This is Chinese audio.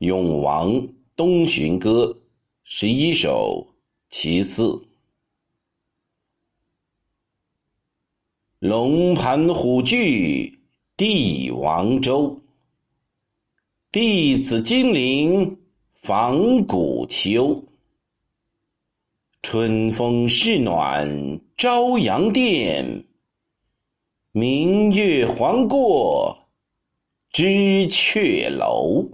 《永王东巡歌》十一首其四。龙盘虎踞帝王州，弟子金陵访古丘。春风是暖朝阳殿，明月还过知鹊楼。